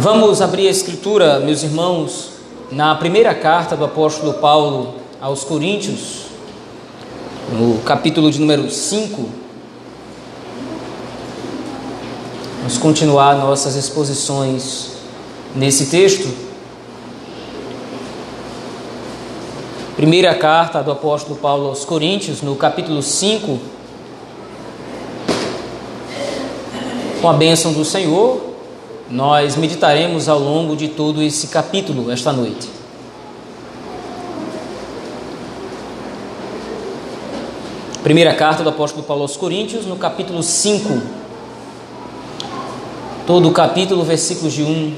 Vamos abrir a escritura, meus irmãos, na primeira carta do apóstolo Paulo aos Coríntios, no capítulo de número 5. Vamos continuar nossas exposições nesse texto. Primeira carta do apóstolo Paulo aos Coríntios, no capítulo 5. Com a bênção do Senhor, nós meditaremos ao longo de todo esse capítulo esta noite. Primeira carta do apóstolo Paulo aos Coríntios, no capítulo 5. Todo o capítulo, versículos de 1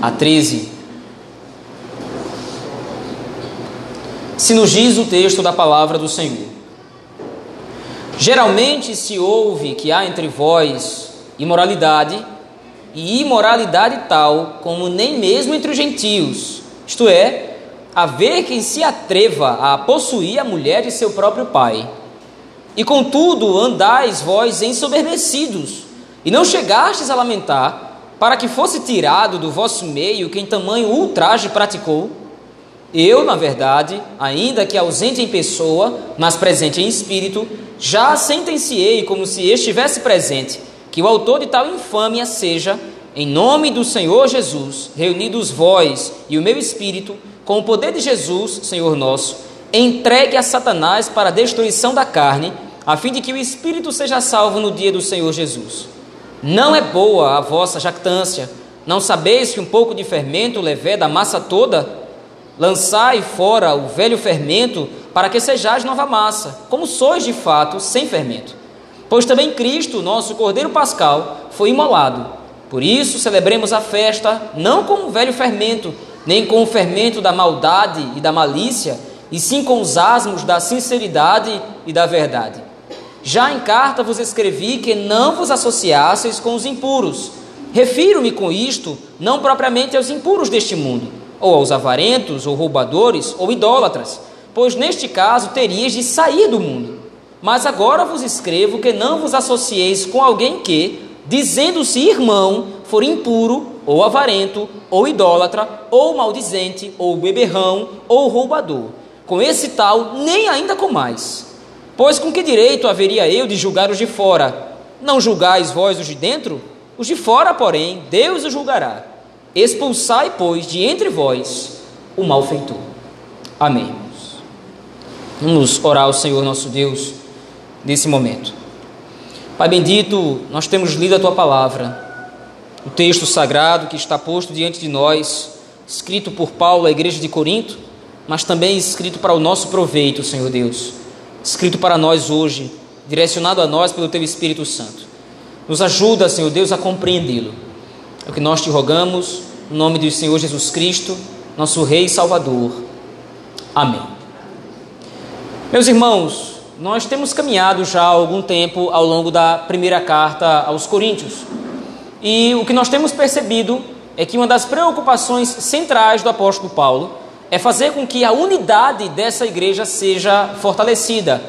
a 13. Se nos diz o texto da palavra do Senhor. Geralmente se ouve que há entre vós imoralidade e imoralidade tal como nem mesmo entre os gentios, isto é, haver quem se atreva a possuir a mulher de seu próprio pai. E contudo andais vós ensoberbecidos, e não chegastes a lamentar, para que fosse tirado do vosso meio quem tamanho ultraje praticou? Eu, na verdade, ainda que ausente em pessoa, mas presente em espírito, já sentenciei como se estivesse presente que o autor de tal infâmia seja, em nome do Senhor Jesus, reunidos vós e o meu espírito, com o poder de Jesus, Senhor nosso, entregue a Satanás para a destruição da carne, a fim de que o espírito seja salvo no dia do Senhor Jesus. Não é boa a vossa jactância, não sabeis que um pouco de fermento levé da massa toda? Lançai fora o velho fermento, para que sejais nova massa, como sois de fato sem fermento. Pois também Cristo, nosso Cordeiro Pascal, foi imolado. Por isso celebremos a festa, não com o velho fermento, nem com o fermento da maldade e da malícia, e sim com os asmos da sinceridade e da verdade. Já em carta vos escrevi que não vos associasseis com os impuros. Refiro-me com isto não propriamente aos impuros deste mundo, ou aos avarentos, ou roubadores, ou idólatras, pois neste caso terias de sair do mundo. Mas agora vos escrevo que não vos associeis com alguém que, dizendo-se irmão, for impuro, ou avarento, ou idólatra, ou maldizente, ou beberrão, ou roubador. Com esse tal, nem ainda com mais. Pois com que direito haveria eu de julgar os de fora? Não julgais vós os de dentro? Os de fora, porém, Deus os julgará. Expulsai, pois, de entre vós o malfeitor. Amém. Vamos orar ao Senhor nosso Deus nesse momento. Pai bendito, nós temos lido a tua palavra, o texto sagrado que está posto diante de nós, escrito por Paulo à igreja de Corinto, mas também escrito para o nosso proveito, Senhor Deus, escrito para nós hoje, direcionado a nós pelo teu Espírito Santo. Nos ajuda, Senhor Deus, a compreendê-lo. É o que nós te rogamos, no nome do Senhor Jesus Cristo, nosso Rei e Salvador. Amém. Meus irmãos, nós temos caminhado já algum tempo ao longo da primeira carta aos Coríntios. E o que nós temos percebido é que uma das preocupações centrais do apóstolo Paulo é fazer com que a unidade dessa igreja seja fortalecida.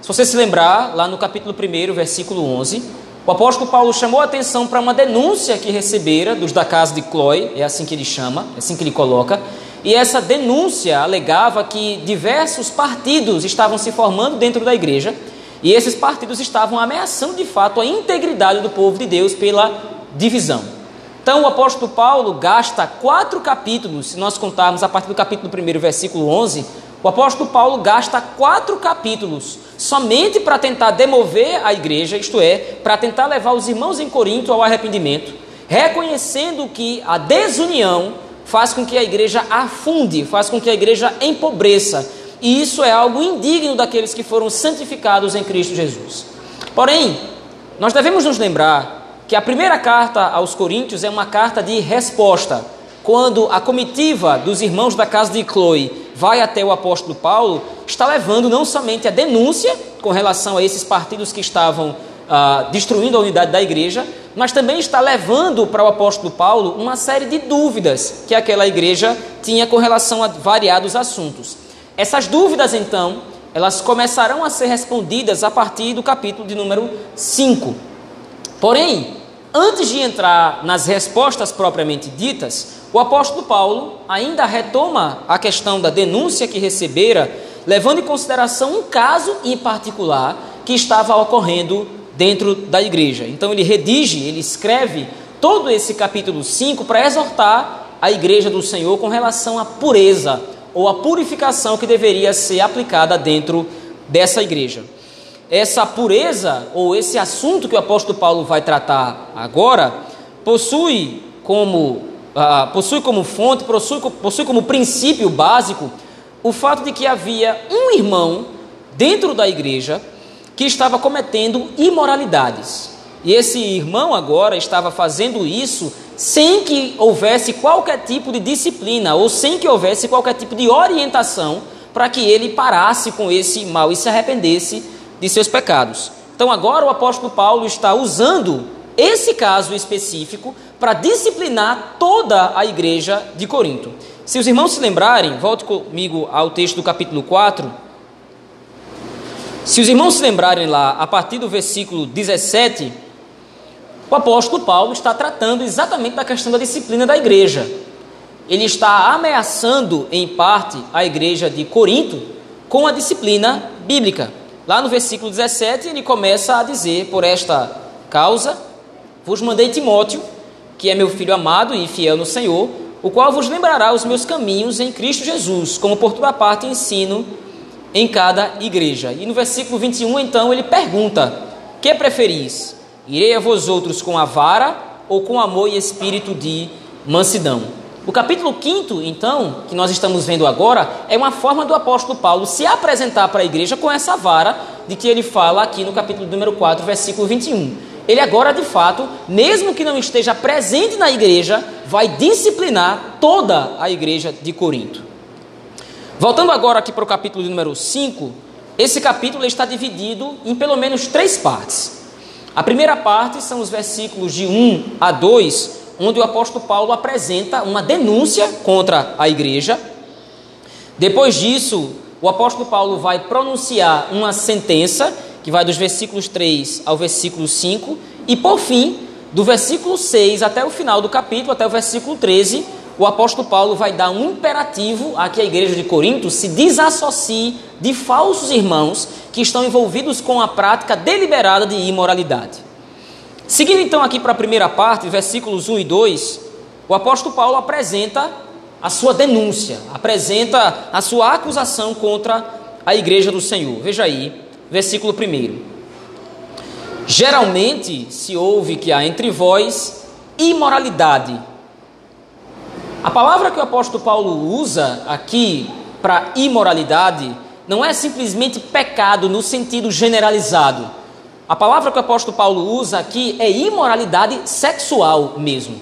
Se você se lembrar, lá no capítulo 1, versículo 11, o apóstolo Paulo chamou a atenção para uma denúncia que recebera dos da casa de Clói, é assim que ele chama, é assim que ele coloca, e essa denúncia alegava que diversos partidos estavam se formando dentro da igreja e esses partidos estavam ameaçando de fato a integridade do povo de Deus pela divisão. Então o apóstolo Paulo gasta quatro capítulos, se nós contarmos a partir do capítulo 1, versículo 11, o apóstolo Paulo gasta quatro capítulos somente para tentar demover a igreja, isto é, para tentar levar os irmãos em Corinto ao arrependimento, reconhecendo que a desunião faz com que a igreja afunde, faz com que a igreja empobreça. E isso é algo indigno daqueles que foram santificados em Cristo Jesus. Porém, nós devemos nos lembrar que a primeira carta aos Coríntios é uma carta de resposta. Quando a comitiva dos irmãos da casa de Chloe vai até o apóstolo Paulo, está levando não somente a denúncia com relação a esses partidos que estavam ah, destruindo a unidade da igreja, mas também está levando para o apóstolo Paulo uma série de dúvidas que aquela igreja tinha com relação a variados assuntos. Essas dúvidas, então, elas começarão a ser respondidas a partir do capítulo de número 5. Porém, Antes de entrar nas respostas propriamente ditas, o apóstolo Paulo ainda retoma a questão da denúncia que recebera, levando em consideração um caso em particular que estava ocorrendo dentro da igreja. Então ele redige, ele escreve todo esse capítulo 5 para exortar a igreja do Senhor com relação à pureza ou à purificação que deveria ser aplicada dentro dessa igreja. Essa pureza ou esse assunto que o apóstolo Paulo vai tratar agora possui como, uh, possui como fonte, possui, possui como princípio básico o fato de que havia um irmão dentro da igreja que estava cometendo imoralidades. E esse irmão agora estava fazendo isso sem que houvesse qualquer tipo de disciplina ou sem que houvesse qualquer tipo de orientação para que ele parasse com esse mal e se arrependesse de seus pecados. Então agora o apóstolo Paulo está usando esse caso específico para disciplinar toda a igreja de Corinto. Se os irmãos se lembrarem, volte comigo ao texto do capítulo 4. Se os irmãos se lembrarem lá, a partir do versículo 17, o apóstolo Paulo está tratando exatamente da questão da disciplina da igreja. Ele está ameaçando, em parte, a igreja de Corinto com a disciplina bíblica. Lá no versículo 17, ele começa a dizer: Por esta causa vos mandei Timóteo, que é meu filho amado e fiel no Senhor, o qual vos lembrará os meus caminhos em Cristo Jesus, como por toda parte ensino em cada igreja. E no versículo 21, então, ele pergunta: Que preferis? Irei a vós outros com a vara ou com amor e espírito de mansidão? O capítulo 5, então, que nós estamos vendo agora, é uma forma do apóstolo Paulo se apresentar para a igreja com essa vara de que ele fala aqui no capítulo número 4, versículo 21. Ele agora, de fato, mesmo que não esteja presente na igreja, vai disciplinar toda a igreja de Corinto. Voltando agora aqui para o capítulo número 5, esse capítulo está dividido em pelo menos três partes. A primeira parte são os versículos de 1 a 2, onde o apóstolo Paulo apresenta uma denúncia contra a igreja. Depois disso, o apóstolo Paulo vai pronunciar uma sentença, que vai dos versículos 3 ao versículo 5, e por fim, do versículo 6 até o final do capítulo, até o versículo 13, o apóstolo Paulo vai dar um imperativo a que a igreja de Corinto se desassocie de falsos irmãos que estão envolvidos com a prática deliberada de imoralidade. Seguindo então aqui para a primeira parte, versículos 1 e 2, o apóstolo Paulo apresenta a sua denúncia, apresenta a sua acusação contra a igreja do Senhor. Veja aí, versículo 1. Geralmente se ouve que há entre vós imoralidade a palavra que o apóstolo Paulo usa aqui para imoralidade não é simplesmente pecado no sentido generalizado. A palavra que o apóstolo Paulo usa aqui é imoralidade sexual mesmo.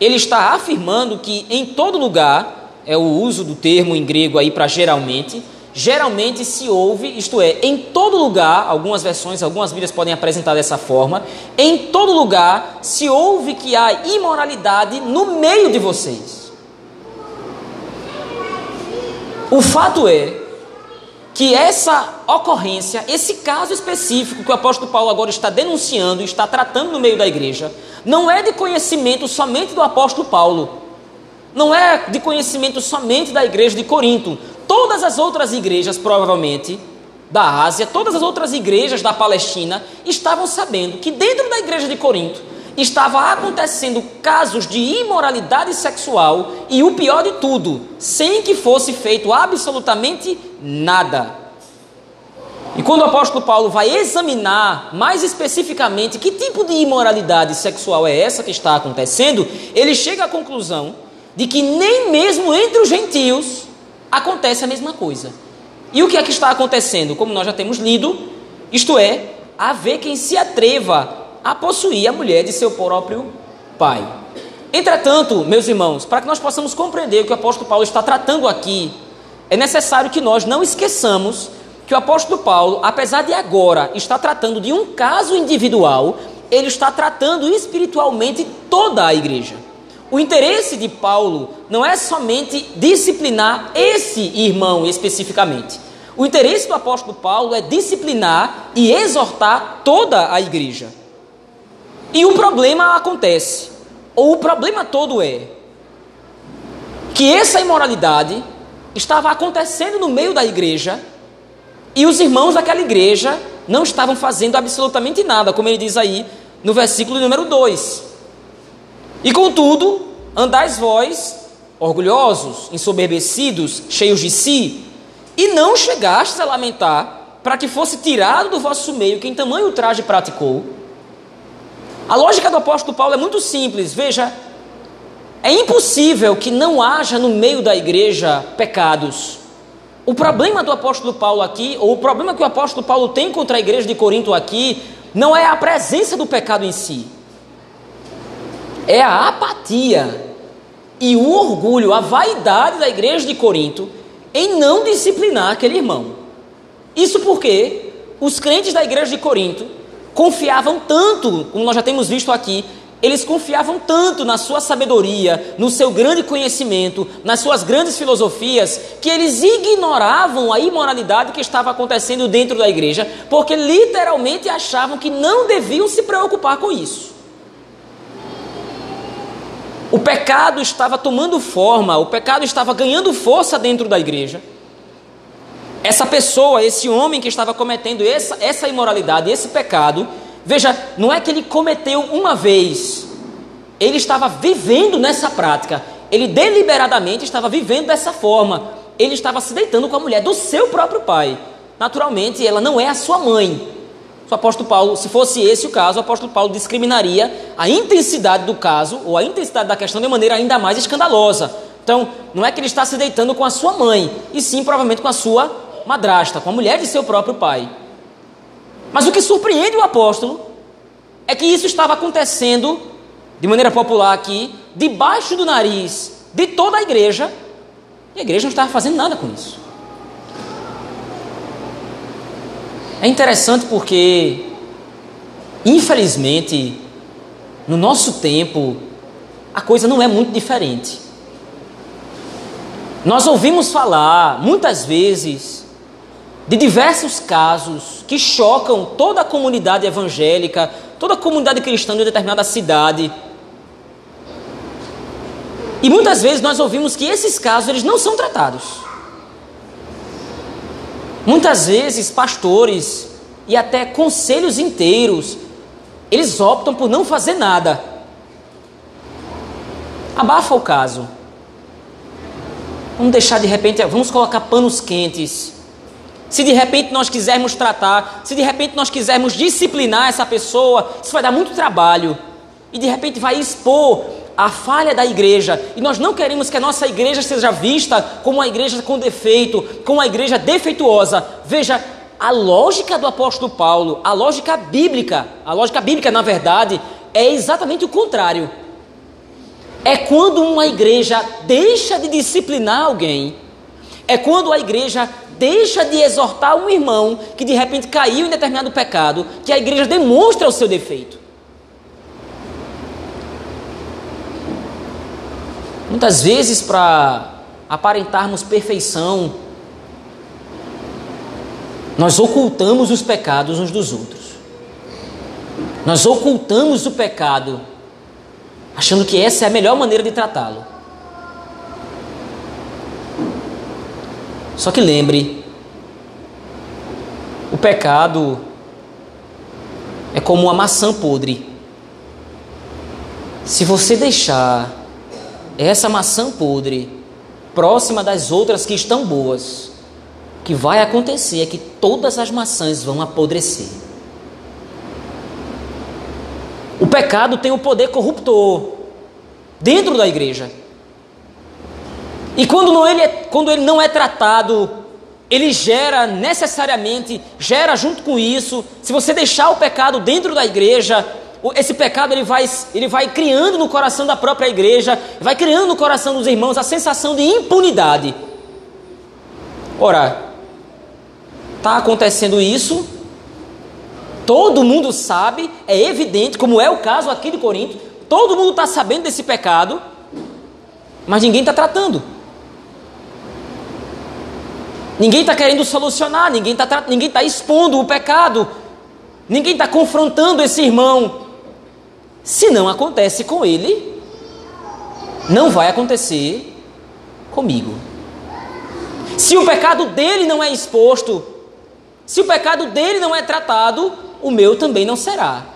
Ele está afirmando que em todo lugar, é o uso do termo em grego aí para geralmente, geralmente se ouve, isto é, em todo lugar, algumas versões, algumas Bíblias podem apresentar dessa forma, em todo lugar se ouve que há imoralidade no meio de vocês. O fato é que essa ocorrência, esse caso específico que o apóstolo Paulo agora está denunciando, está tratando no meio da igreja, não é de conhecimento somente do apóstolo Paulo, não é de conhecimento somente da igreja de Corinto, todas as outras igrejas, provavelmente, da Ásia, todas as outras igrejas da Palestina estavam sabendo que dentro da igreja de Corinto estava acontecendo casos de imoralidade sexual e o pior de tudo, sem que fosse feito absolutamente nada. E quando o apóstolo Paulo vai examinar mais especificamente que tipo de imoralidade sexual é essa que está acontecendo, ele chega à conclusão de que nem mesmo entre os gentios acontece a mesma coisa. E o que é que está acontecendo? Como nós já temos lido, isto é, haver quem se atreva a possuir a mulher de seu próprio pai. Entretanto, meus irmãos, para que nós possamos compreender o que o apóstolo Paulo está tratando aqui, é necessário que nós não esqueçamos que o apóstolo Paulo, apesar de agora estar tratando de um caso individual, ele está tratando espiritualmente toda a igreja. O interesse de Paulo não é somente disciplinar esse irmão especificamente. O interesse do apóstolo Paulo é disciplinar e exortar toda a igreja. E o problema acontece, ou o problema todo é que essa imoralidade estava acontecendo no meio da igreja e os irmãos daquela igreja não estavam fazendo absolutamente nada, como ele diz aí no versículo número 2. E contudo, andais vós orgulhosos, ensoberbecidos, cheios de si, e não chegastes a lamentar para que fosse tirado do vosso meio quem tamanho traje praticou. A lógica do apóstolo Paulo é muito simples, veja, é impossível que não haja no meio da igreja pecados. O problema do apóstolo Paulo aqui, ou o problema que o apóstolo Paulo tem contra a igreja de Corinto aqui, não é a presença do pecado em si, é a apatia e o orgulho, a vaidade da igreja de Corinto em não disciplinar aquele irmão. Isso porque os crentes da igreja de Corinto confiavam tanto, como nós já temos visto aqui, eles confiavam tanto na sua sabedoria, no seu grande conhecimento, nas suas grandes filosofias, que eles ignoravam a imoralidade que estava acontecendo dentro da igreja, porque literalmente achavam que não deviam se preocupar com isso. O pecado estava tomando forma, o pecado estava ganhando força dentro da igreja. Essa pessoa, esse homem que estava cometendo essa, essa imoralidade, esse pecado, veja, não é que ele cometeu uma vez, ele estava vivendo nessa prática, ele deliberadamente estava vivendo dessa forma, ele estava se deitando com a mulher do seu próprio pai. Naturalmente, ela não é a sua mãe, o apóstolo Paulo, se fosse esse o caso, o apóstolo Paulo discriminaria a intensidade do caso ou a intensidade da questão de maneira ainda mais escandalosa. Então, não é que ele está se deitando com a sua mãe, e sim provavelmente com a sua madrasta, com a mulher de seu próprio pai. Mas o que surpreende o apóstolo é que isso estava acontecendo, de maneira popular aqui, debaixo do nariz de toda a igreja, e a igreja não estava fazendo nada com isso. É interessante porque, infelizmente, no nosso tempo, a coisa não é muito diferente. Nós ouvimos falar, muitas vezes, de diversos casos que chocam toda a comunidade evangélica, toda a comunidade cristã de determinada cidade. E muitas vezes nós ouvimos que esses casos eles não são tratados. Muitas vezes, pastores e até conselhos inteiros, eles optam por não fazer nada. Abafa o caso. Vamos deixar de repente, vamos colocar panos quentes. Se de repente nós quisermos tratar, se de repente nós quisermos disciplinar essa pessoa, isso vai dar muito trabalho. E de repente vai expor a falha da igreja, e nós não queremos que a nossa igreja seja vista como uma igreja com defeito, como uma igreja defeituosa. Veja, a lógica do apóstolo Paulo, a lógica bíblica, a lógica bíblica, na verdade, é exatamente o contrário. É quando uma igreja deixa de disciplinar alguém, é quando a igreja deixa de exortar um irmão que de repente caiu em determinado pecado, que a igreja demonstra o seu defeito. Muitas vezes, para aparentarmos perfeição, nós ocultamos os pecados uns dos outros. Nós ocultamos o pecado, achando que essa é a melhor maneira de tratá-lo. Só que lembre, o pecado é como uma maçã podre. Se você deixar essa maçã podre, próxima das outras que estão boas, o que vai acontecer é que todas as maçãs vão apodrecer. O pecado tem o poder corruptor dentro da igreja. E quando, não ele, é, quando ele não é tratado, ele gera necessariamente, gera junto com isso, se você deixar o pecado dentro da igreja, esse pecado ele vai, ele vai criando no coração da própria igreja, vai criando no coração dos irmãos a sensação de impunidade. Ora, está acontecendo isso, todo mundo sabe, é evidente, como é o caso aqui de Corinto, todo mundo está sabendo desse pecado, mas ninguém está tratando. Ninguém está querendo solucionar, ninguém está ninguém tá expondo o pecado, ninguém está confrontando esse irmão Se não acontece com ele, não vai acontecer comigo. Se o pecado dele não é exposto, se o pecado dele não é tratado, o meu também não será.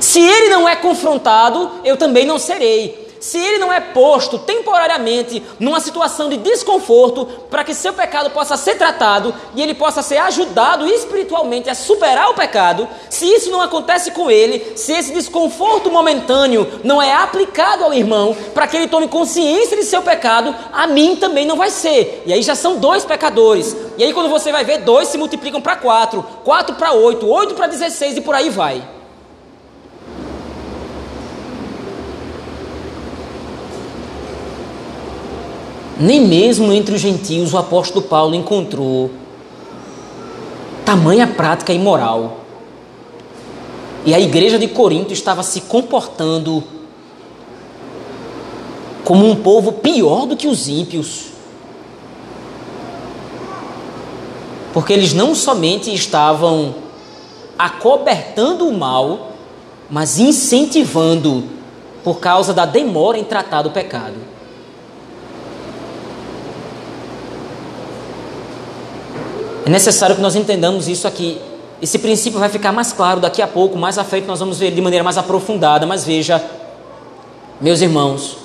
Se ele não é confrontado, eu também não serei se ele não é posto temporariamente numa situação de desconforto para que seu pecado possa ser tratado e ele possa ser ajudado espiritualmente a superar o pecado, se isso não acontece com ele, se esse desconforto momentâneo não é aplicado ao irmão para que ele tome consciência de seu pecado, a mim também não vai ser. E aí já são dois pecadores. E aí quando você vai ver, dois se multiplicam para quatro, quatro para oito, oito para dezesseis e por aí vai. Nem mesmo entre os gentios o apóstolo Paulo encontrou tamanha prática imoral. E a igreja de Corinto estava se comportando como um povo pior do que os ímpios. Porque eles não somente estavam acobertando o mal, mas incentivando por causa da demora em tratar do pecado. É necessário que nós entendamos isso aqui. Esse princípio vai ficar mais claro daqui a pouco, mais à frente nós vamos ver de maneira mais aprofundada, mas veja, meus irmãos,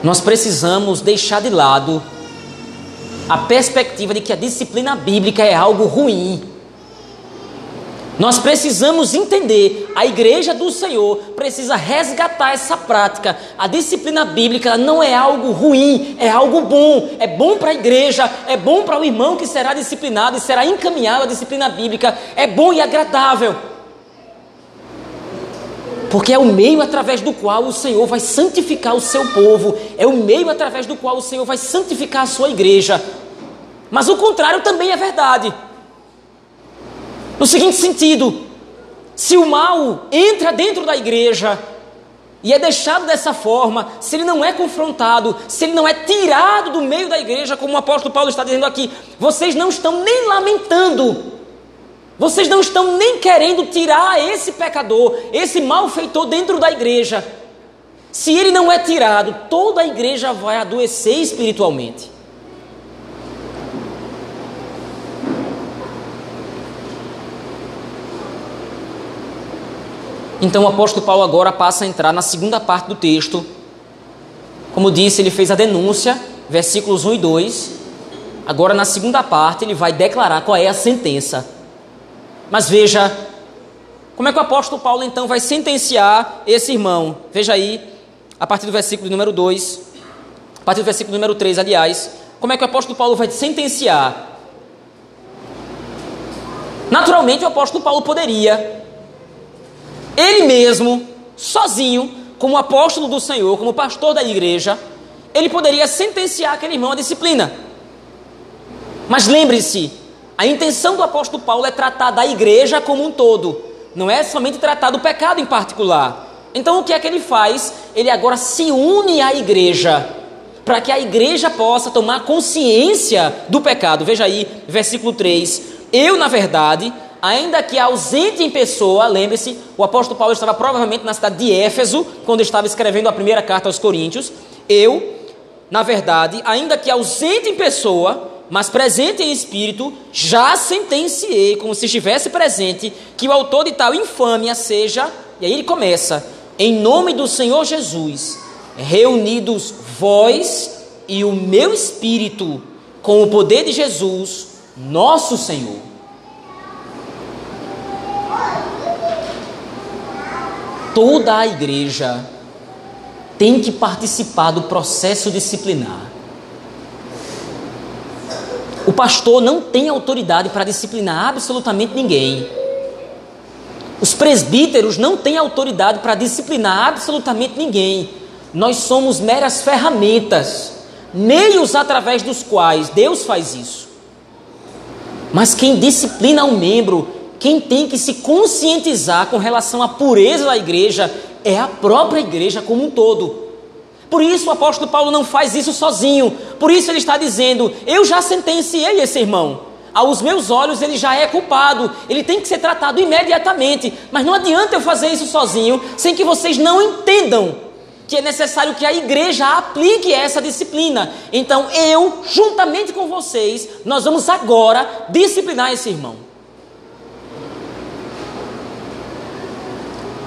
nós precisamos deixar de lado a perspectiva de que a disciplina bíblica é algo ruim. Nós precisamos entender, a igreja do Senhor precisa resgatar essa prática. A disciplina bíblica não é algo ruim, é algo bom. É bom para a igreja, é bom para o irmão que será disciplinado e será encaminhado à disciplina bíblica. É bom e agradável. Porque é o meio através do qual o Senhor vai santificar o seu povo, é o meio através do qual o Senhor vai santificar a sua igreja. Mas o contrário também é verdade. No seguinte sentido: se o mal entra dentro da igreja e é deixado dessa forma, se ele não é confrontado, se ele não é tirado do meio da igreja, como o apóstolo Paulo está dizendo aqui, vocês não estão nem lamentando, vocês não estão nem querendo tirar esse pecador, esse malfeitor dentro da igreja. Se ele não é tirado, toda a igreja vai adoecer espiritualmente. Então o apóstolo Paulo agora passa a entrar na segunda parte do texto. Como disse, ele fez a denúncia, versículos 1 e 2. Agora, na segunda parte, ele vai declarar qual é a sentença. Mas veja, como é que o apóstolo Paulo então vai sentenciar esse irmão? Veja aí, a partir do versículo número 2, a partir do versículo número 3, aliás, como é que o apóstolo Paulo vai sentenciar? Naturalmente, o apóstolo Paulo poderia ele mesmo, sozinho, como apóstolo do Senhor, como pastor da igreja, ele poderia sentenciar aquele irmão à disciplina. Mas lembre-se, a intenção do apóstolo Paulo é tratar da igreja como um todo, não é somente tratar do pecado em particular. Então o que é que ele faz? Ele agora se une à igreja, para que a igreja possa tomar consciência do pecado. Veja aí, versículo 3. Eu, na verdade, ainda que ausente em pessoa, lembre-se, o apóstolo Paulo estava provavelmente na cidade de Éfeso, quando estava escrevendo a primeira carta aos Coríntios. Eu, na verdade, ainda que ausente em pessoa, mas presente em espírito, já sentenciei, como se estivesse presente, que o autor de tal infâmia seja, e aí ele começa, em nome do Senhor Jesus, reunidos vós e o meu espírito, com o poder de Jesus, nosso Senhor. Toda a igreja tem que participar do processo disciplinar. O pastor não tem autoridade para disciplinar absolutamente ninguém. Os presbíteros não têm autoridade para disciplinar absolutamente ninguém. Nós somos meras ferramentas, meios através dos quais Deus faz isso. Mas quem disciplina um membro quem tem que se conscientizar com relação à pureza da igreja é a própria igreja como um todo. Por isso o apóstolo Paulo não faz isso sozinho. Por isso ele está dizendo: Eu já sentenciei esse irmão. aos meus olhos ele já é culpado, ele tem que ser tratado imediatamente. Mas não adianta eu fazer isso sozinho, sem que vocês não entendam que é necessário que a igreja aplique essa disciplina. Então eu, juntamente com vocês, nós vamos agora disciplinar esse irmão.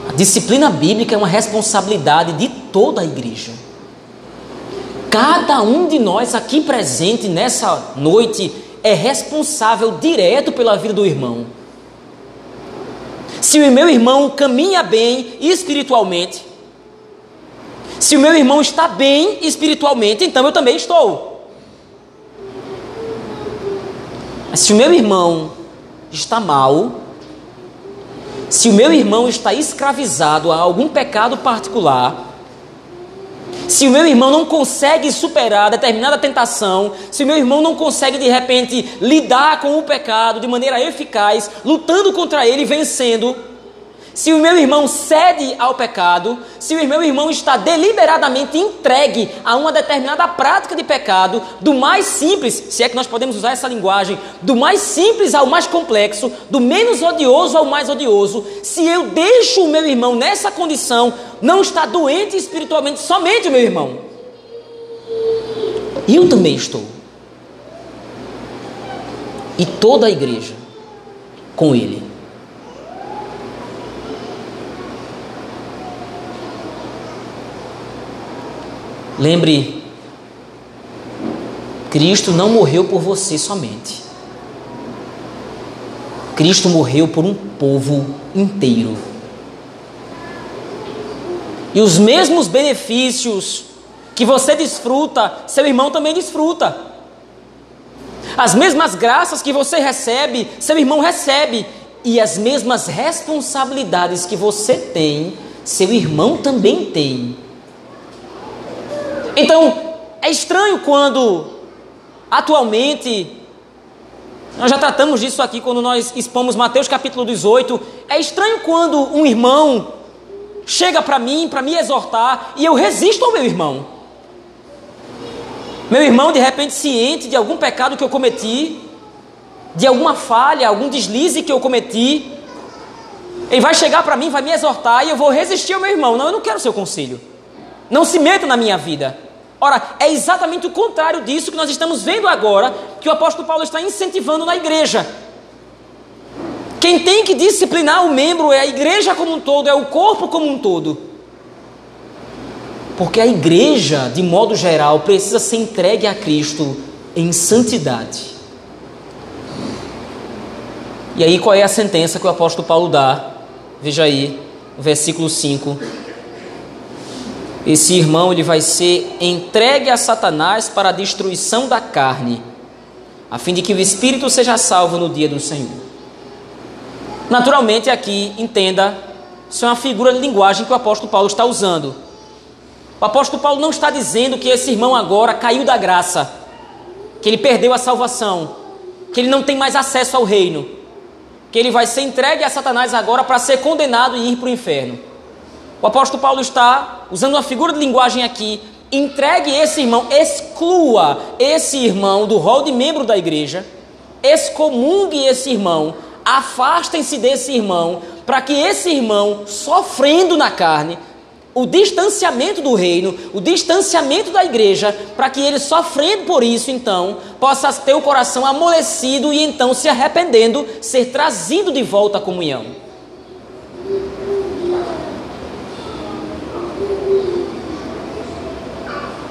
A disciplina bíblica é uma responsabilidade de toda a igreja. Cada um de nós aqui presente nessa noite é responsável direto pela vida do irmão. Se o meu irmão caminha bem espiritualmente, se o meu irmão está bem espiritualmente, então eu também estou. Mas se o meu irmão está mal, se o meu irmão está escravizado a algum pecado particular, se o meu irmão não consegue superar determinada tentação, se o meu irmão não consegue de repente lidar com o pecado de maneira eficaz, lutando contra ele e vencendo, se o meu irmão cede ao pecado, se o meu irmão está deliberadamente entregue a uma determinada prática de pecado, do mais simples, se é que nós podemos usar essa linguagem, do mais simples ao mais complexo, do menos odioso ao mais odioso, se eu deixo o meu irmão nessa condição, não está doente espiritualmente somente o meu irmão. Eu também estou. E toda a igreja com ele. Lembre, Cristo não morreu por você somente. Cristo morreu por um povo inteiro. E os mesmos benefícios que você desfruta, seu irmão também desfruta. As mesmas graças que você recebe, seu irmão recebe. E as mesmas responsabilidades que você tem, seu irmão também tem. Então, é estranho quando, atualmente, nós já tratamos disso aqui quando nós expomos Mateus capítulo 18. É estranho quando um irmão chega para mim, para me exortar, e eu resisto ao meu irmão. Meu irmão, de repente, ciente de algum pecado que eu cometi, de alguma falha, algum deslize que eu cometi, ele vai chegar para mim, vai me exortar e eu vou resistir ao meu irmão. Não, eu não quero seu conselho. Não se meta na minha vida. Ora, é exatamente o contrário disso que nós estamos vendo agora, que o apóstolo Paulo está incentivando na igreja. Quem tem que disciplinar o membro é a igreja como um todo, é o corpo como um todo. Porque a igreja, de modo geral, precisa ser entregue a Cristo em santidade. E aí, qual é a sentença que o apóstolo Paulo dá? Veja aí, versículo 5 esse irmão ele vai ser entregue a Satanás para a destruição da carne, a fim de que o espírito seja salvo no dia do Senhor. Naturalmente, aqui, entenda, isso é uma figura de linguagem que o apóstolo Paulo está usando. O apóstolo Paulo não está dizendo que esse irmão agora caiu da graça, que ele perdeu a salvação, que ele não tem mais acesso ao reino, que ele vai ser entregue a Satanás agora para ser condenado e ir para o inferno. O apóstolo Paulo está usando uma figura de linguagem aqui. Entregue esse irmão, exclua esse irmão do rol de membro da igreja, excomungue esse irmão, afastem-se desse irmão, para que esse irmão, sofrendo na carne, o distanciamento do reino, o distanciamento da igreja, para que ele, sofrendo por isso, então, possa ter o coração amolecido e então, se arrependendo, ser trazido de volta à comunhão.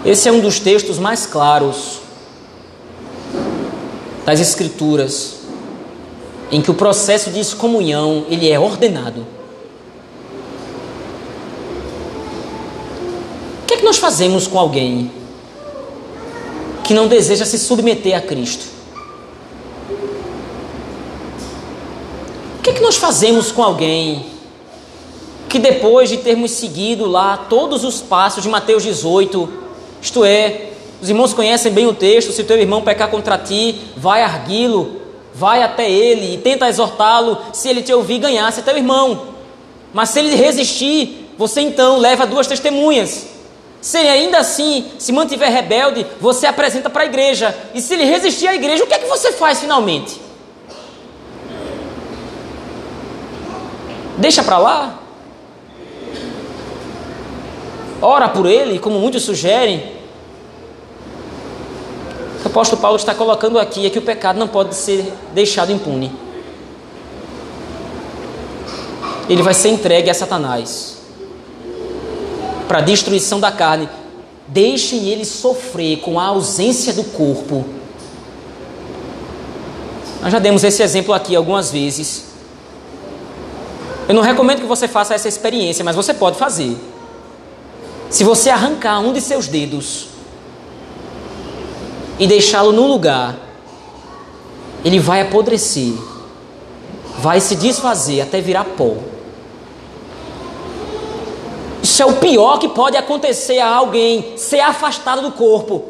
Esse é um dos textos mais claros das Escrituras, em que o processo de excomunhão ele é ordenado. O que é que nós fazemos com alguém que não deseja se submeter a Cristo? O que é que nós fazemos com alguém que depois de termos seguido lá todos os passos de Mateus 18, isto é, os irmãos conhecem bem o texto: se teu irmão pecar contra ti, vai arguí-lo, vai até ele e tenta exortá-lo. Se ele te ouvir, ganhasse é teu irmão. Mas se ele resistir, você então leva duas testemunhas. Se ele ainda assim se mantiver rebelde, você apresenta para a igreja. E se ele resistir à igreja, o que é que você faz finalmente? Deixa para lá? Ora por ele, como muitos sugerem. O apóstolo Paulo está colocando aqui é que o pecado não pode ser deixado impune. Ele vai ser entregue a Satanás para a destruição da carne. Deixem ele sofrer com a ausência do corpo. Nós já demos esse exemplo aqui algumas vezes. Eu não recomendo que você faça essa experiência, mas você pode fazer. Se você arrancar um de seus dedos e deixá-lo no lugar, ele vai apodrecer, vai se desfazer até virar pó. Isso é o pior que pode acontecer a alguém ser afastado do corpo.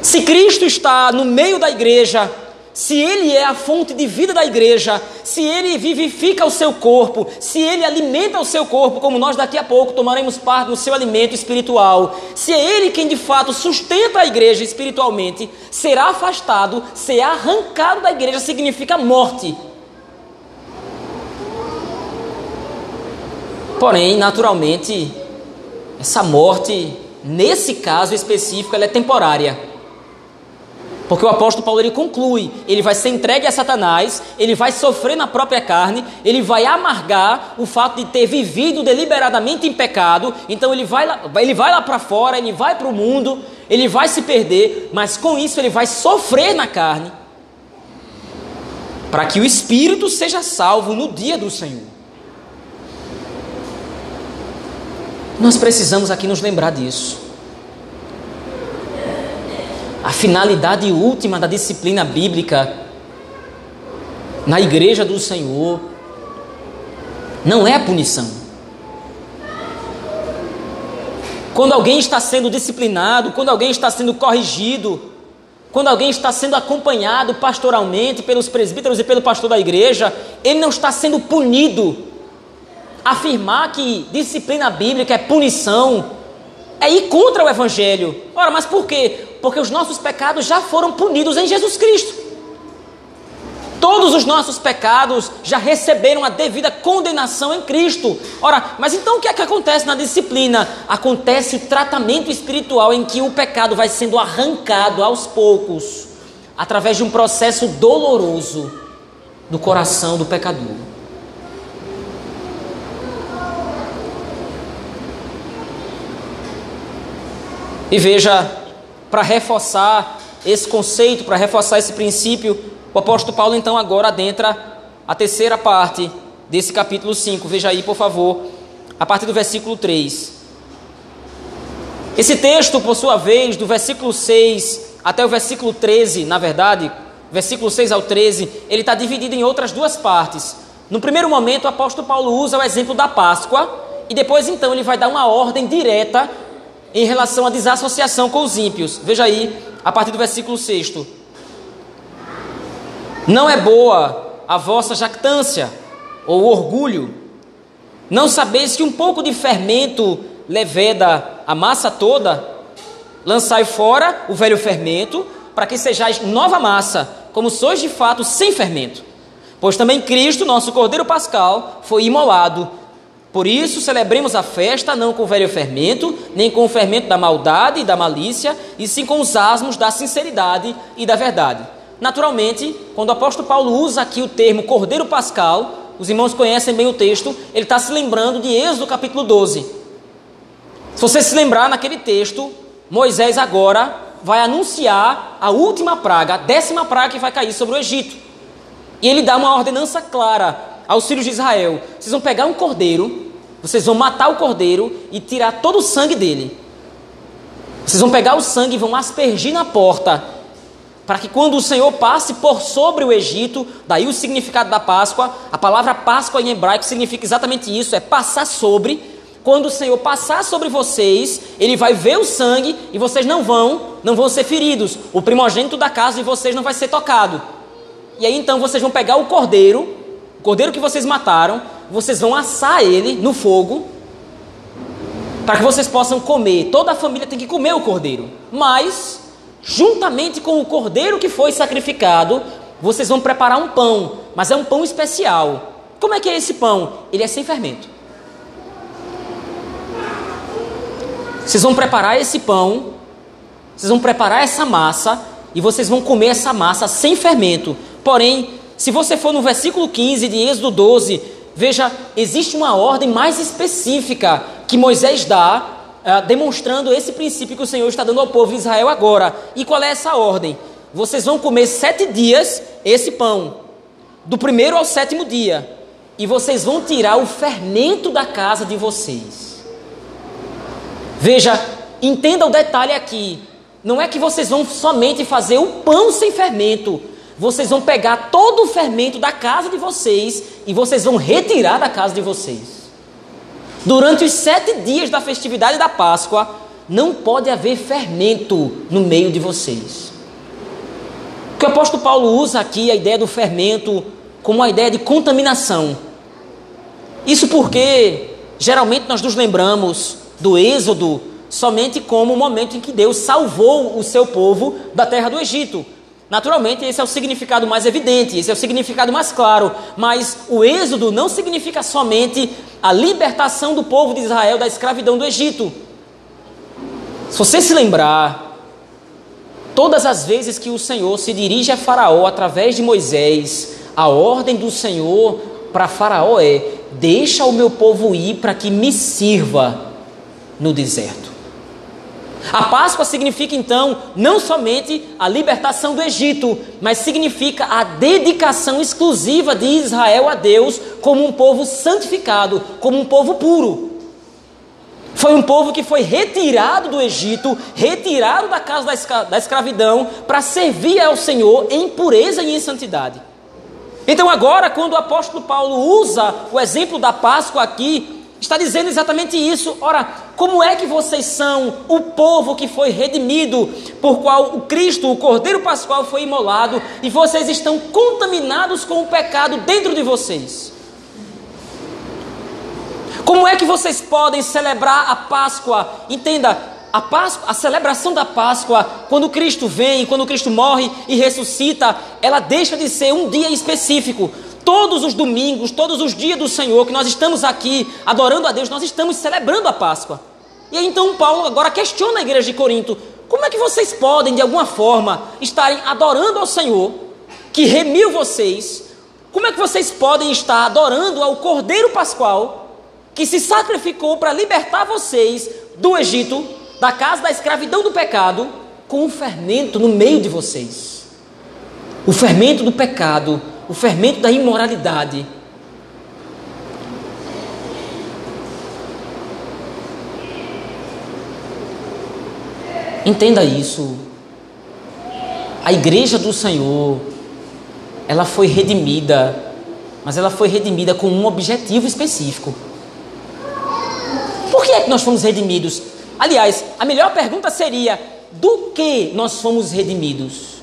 Se Cristo está no meio da igreja, se Ele é a fonte de vida da igreja, se Ele vivifica o seu corpo, se Ele alimenta o seu corpo, como nós daqui a pouco tomaremos parte do seu alimento espiritual, se é Ele quem de fato sustenta a igreja espiritualmente, será afastado, ser arrancado da igreja significa morte. Porém, naturalmente, essa morte, nesse caso específico, ela é temporária. Porque o apóstolo Paulo ele conclui, ele vai ser entregue a Satanás, ele vai sofrer na própria carne, ele vai amargar o fato de ter vivido deliberadamente em pecado, então ele vai lá, ele vai lá para fora, ele vai para o mundo, ele vai se perder, mas com isso ele vai sofrer na carne, para que o espírito seja salvo no dia do Senhor. Nós precisamos aqui nos lembrar disso. A finalidade última da disciplina bíblica na igreja do Senhor não é a punição. Quando alguém está sendo disciplinado, quando alguém está sendo corrigido, quando alguém está sendo acompanhado pastoralmente pelos presbíteros e pelo pastor da igreja, ele não está sendo punido. Afirmar que disciplina bíblica é punição é ir contra o evangelho. Ora, mas por quê? Porque os nossos pecados já foram punidos em Jesus Cristo. Todos os nossos pecados já receberam a devida condenação em Cristo. Ora, mas então o que é que acontece na disciplina? Acontece o tratamento espiritual em que o pecado vai sendo arrancado aos poucos, através de um processo doloroso do coração do pecador. E veja para reforçar esse conceito, para reforçar esse princípio, o apóstolo Paulo então agora adentra a terceira parte desse capítulo 5. Veja aí, por favor, a partir do versículo 3. Esse texto, por sua vez, do versículo 6 até o versículo 13, na verdade, versículo 6 ao 13, ele está dividido em outras duas partes. No primeiro momento, o apóstolo Paulo usa o exemplo da Páscoa, e depois então ele vai dar uma ordem direta em relação à desassociação com os ímpios. Veja aí, a partir do versículo 6. Não é boa a vossa jactância ou orgulho. Não sabeis que um pouco de fermento leveda a massa toda? Lançai fora o velho fermento, para que sejais nova massa, como sois de fato sem fermento. Pois também Cristo, nosso Cordeiro Pascal, foi imolado por isso, celebremos a festa não com o velho fermento, nem com o fermento da maldade e da malícia, e sim com os asmos da sinceridade e da verdade. Naturalmente, quando o apóstolo Paulo usa aqui o termo Cordeiro Pascal, os irmãos conhecem bem o texto, ele está se lembrando de Êxodo capítulo 12. Se você se lembrar naquele texto, Moisés agora vai anunciar a última praga, a décima praga que vai cair sobre o Egito. E ele dá uma ordenança clara aos filhos de Israel: vocês vão pegar um cordeiro, vocês vão matar o cordeiro e tirar todo o sangue dele. Vocês vão pegar o sangue e vão aspergir na porta, para que quando o Senhor passe por sobre o Egito, daí o significado da Páscoa, a palavra Páscoa em hebraico significa exatamente isso: é passar sobre. Quando o Senhor passar sobre vocês, ele vai ver o sangue e vocês não vão, não vão ser feridos. O primogênito da casa de vocês não vai ser tocado. E aí então vocês vão pegar o cordeiro o cordeiro que vocês mataram, vocês vão assar ele no fogo para que vocês possam comer. Toda a família tem que comer o cordeiro. Mas, juntamente com o cordeiro que foi sacrificado, vocês vão preparar um pão, mas é um pão especial. Como é que é esse pão? Ele é sem fermento. Vocês vão preparar esse pão, vocês vão preparar essa massa e vocês vão comer essa massa sem fermento. Porém, se você for no versículo 15 de Êxodo 12, veja, existe uma ordem mais específica que Moisés dá, uh, demonstrando esse princípio que o Senhor está dando ao povo de Israel agora. E qual é essa ordem? Vocês vão comer sete dias esse pão, do primeiro ao sétimo dia, e vocês vão tirar o fermento da casa de vocês. Veja, entenda o detalhe aqui. Não é que vocês vão somente fazer o pão sem fermento. Vocês vão pegar todo o fermento da casa de vocês e vocês vão retirar da casa de vocês. Durante os sete dias da festividade da Páscoa, não pode haver fermento no meio de vocês. O que o apóstolo Paulo usa aqui a ideia do fermento como uma ideia de contaminação. Isso porque geralmente nós nos lembramos do Êxodo somente como o momento em que Deus salvou o seu povo da terra do Egito. Naturalmente, esse é o significado mais evidente, esse é o significado mais claro, mas o êxodo não significa somente a libertação do povo de Israel da escravidão do Egito. Se você se lembrar, todas as vezes que o Senhor se dirige a Faraó através de Moisés, a ordem do Senhor para Faraó é: deixa o meu povo ir para que me sirva no deserto. A Páscoa significa então não somente a libertação do Egito, mas significa a dedicação exclusiva de Israel a Deus como um povo santificado, como um povo puro. Foi um povo que foi retirado do Egito, retirado da casa da escravidão, para servir ao Senhor em pureza e em santidade. Então, agora, quando o apóstolo Paulo usa o exemplo da Páscoa aqui, está dizendo exatamente isso. Ora, como é que vocês são o povo que foi redimido, por qual o Cristo, o Cordeiro Pascual, foi imolado, e vocês estão contaminados com o pecado dentro de vocês? Como é que vocês podem celebrar a Páscoa? Entenda, a, Páscoa, a celebração da Páscoa, quando Cristo vem, quando Cristo morre e ressuscita, ela deixa de ser um dia específico, todos os domingos, todos os dias do Senhor que nós estamos aqui adorando a Deus, nós estamos celebrando a Páscoa. E aí então Paulo agora questiona a igreja de Corinto: como é que vocês podem, de alguma forma, estarem adorando ao Senhor, que remiu vocês? Como é que vocês podem estar adorando ao Cordeiro Pascual, que se sacrificou para libertar vocês do Egito, da casa da escravidão do pecado, com um fermento no meio de vocês? O fermento do pecado o fermento da imoralidade. Entenda isso. A igreja do Senhor, ela foi redimida, mas ela foi redimida com um objetivo específico. Por que é que nós fomos redimidos? Aliás, a melhor pergunta seria: do que nós fomos redimidos?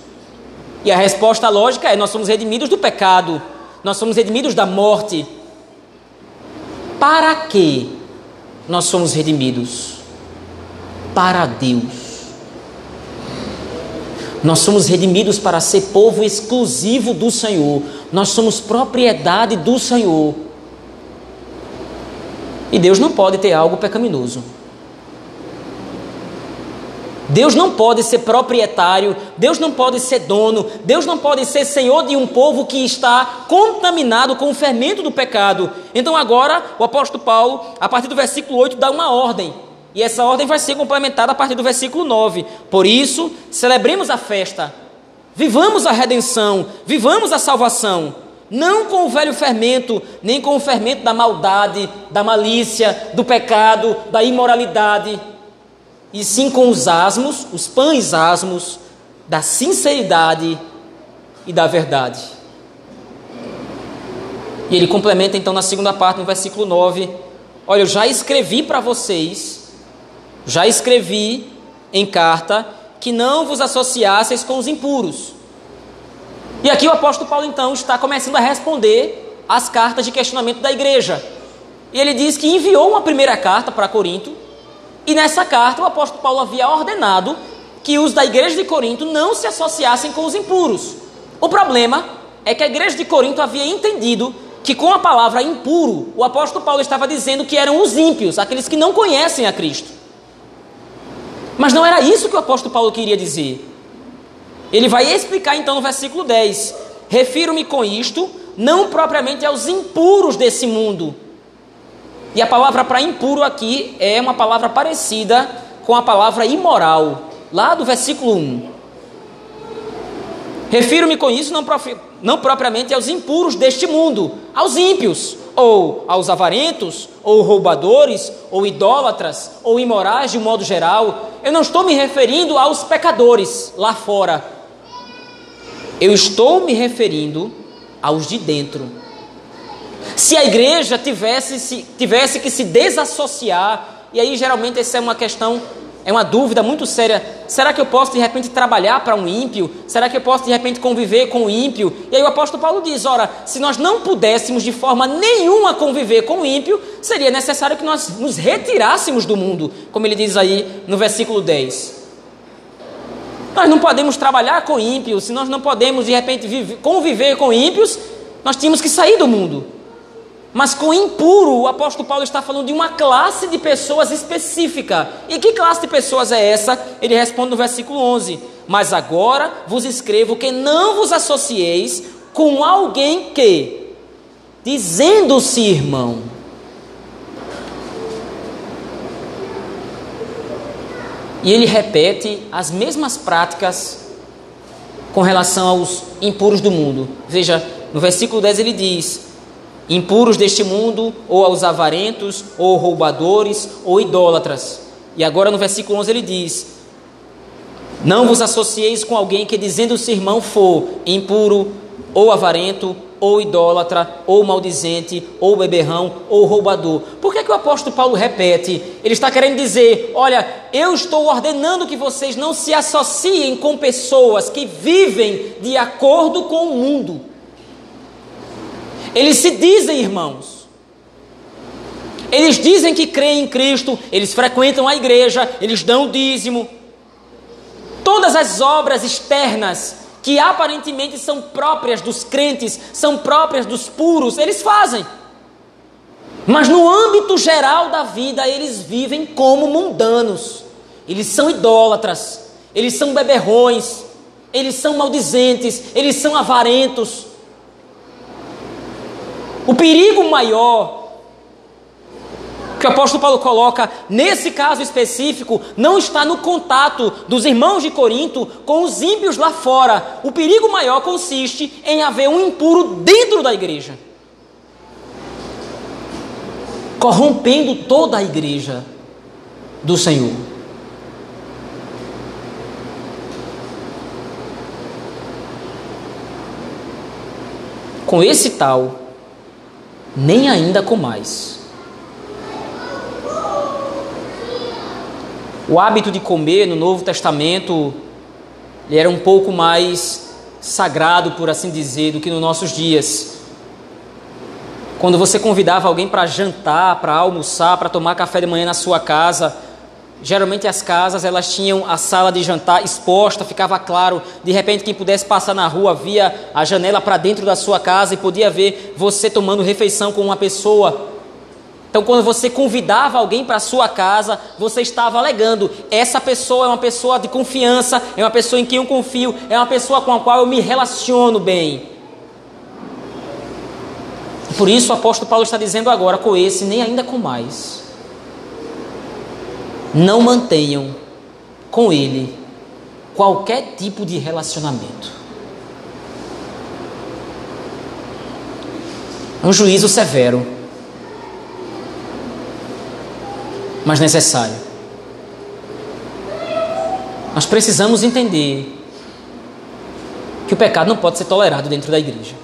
E a resposta lógica é: nós somos redimidos do pecado, nós somos redimidos da morte. Para que nós somos redimidos? Para Deus. Nós somos redimidos para ser povo exclusivo do Senhor. Nós somos propriedade do Senhor. E Deus não pode ter algo pecaminoso. Deus não pode ser proprietário, Deus não pode ser dono, Deus não pode ser senhor de um povo que está contaminado com o fermento do pecado. Então agora o apóstolo Paulo, a partir do versículo 8, dá uma ordem. E essa ordem vai ser complementada a partir do versículo 9. Por isso, celebremos a festa, vivamos a redenção, vivamos a salvação, não com o velho fermento, nem com o fermento da maldade, da malícia, do pecado, da imoralidade e sim com os asmos, os pães asmos da sinceridade e da verdade. E ele complementa então na segunda parte, no versículo 9: Olha, eu já escrevi para vocês, já escrevi em carta, que não vos associasseis com os impuros. E aqui o apóstolo Paulo então está começando a responder às cartas de questionamento da igreja. E ele diz que enviou uma primeira carta para Corinto, e nessa carta o apóstolo Paulo havia ordenado que os da igreja de Corinto não se associassem com os impuros. O problema é que a igreja de Corinto havia entendido que com a palavra impuro, o apóstolo Paulo estava dizendo que eram os ímpios, aqueles que não conhecem a Cristo. Mas não era isso que o apóstolo Paulo queria dizer. Ele vai explicar então no versículo 10: Refiro-me com isto não propriamente aos impuros desse mundo. E a palavra para impuro aqui é uma palavra parecida com a palavra imoral, lá do versículo 1. Refiro-me com isso não, não propriamente aos impuros deste mundo, aos ímpios, ou aos avarentos, ou roubadores, ou idólatras, ou imorais de um modo geral. Eu não estou me referindo aos pecadores lá fora. Eu estou me referindo aos de dentro. Se a igreja tivesse, se, tivesse que se desassociar, e aí geralmente essa é uma questão é uma dúvida muito séria. Será que eu posso de repente trabalhar para um ímpio? Será que eu posso de repente conviver com o ímpio? E aí o apóstolo Paulo diz: ora, se nós não pudéssemos de forma nenhuma conviver com o ímpio, seria necessário que nós nos retirássemos do mundo, como ele diz aí no versículo 10. Nós não podemos trabalhar com ímpios, se nós não podemos de repente viver, conviver com ímpios, nós tínhamos que sair do mundo. Mas com impuro, o apóstolo Paulo está falando de uma classe de pessoas específica. E que classe de pessoas é essa? Ele responde no versículo 11: Mas agora vos escrevo que não vos associeis com alguém que, dizendo-se irmão, e ele repete as mesmas práticas com relação aos impuros do mundo. Veja, no versículo 10 ele diz: impuros deste mundo, ou aos avarentos, ou roubadores, ou idólatras. E agora no versículo 11 ele diz: Não vos associeis com alguém que, dizendo-se irmão, for impuro, ou avarento, ou idólatra, ou maldizente, ou beberrão, ou roubador. Por que, que o apóstolo Paulo repete? Ele está querendo dizer: olha, eu estou ordenando que vocês não se associem com pessoas que vivem de acordo com o mundo. Eles se dizem irmãos. Eles dizem que creem em Cristo, eles frequentam a igreja, eles dão dízimo. Todas as obras externas que aparentemente são próprias dos crentes, são próprias dos puros, eles fazem. Mas no âmbito geral da vida, eles vivem como mundanos. Eles são idólatras, eles são beberrões, eles são maldizentes, eles são avarentos. O perigo maior que o apóstolo Paulo coloca nesse caso específico não está no contato dos irmãos de Corinto com os ímpios lá fora. O perigo maior consiste em haver um impuro dentro da igreja, corrompendo toda a igreja do Senhor. Com esse tal nem ainda com mais. O hábito de comer no Novo Testamento era um pouco mais sagrado, por assim dizer, do que nos nossos dias. Quando você convidava alguém para jantar, para almoçar, para tomar café de manhã na sua casa, Geralmente as casas elas tinham a sala de jantar exposta, ficava claro. De repente quem pudesse passar na rua via a janela para dentro da sua casa e podia ver você tomando refeição com uma pessoa. Então quando você convidava alguém para sua casa, você estava alegando: essa pessoa é uma pessoa de confiança, é uma pessoa em quem eu confio, é uma pessoa com a qual eu me relaciono bem. Por isso o apóstolo Paulo está dizendo agora com esse, nem ainda com mais não mantenham com ele qualquer tipo de relacionamento. Um juízo severo, mas necessário. Nós precisamos entender que o pecado não pode ser tolerado dentro da igreja.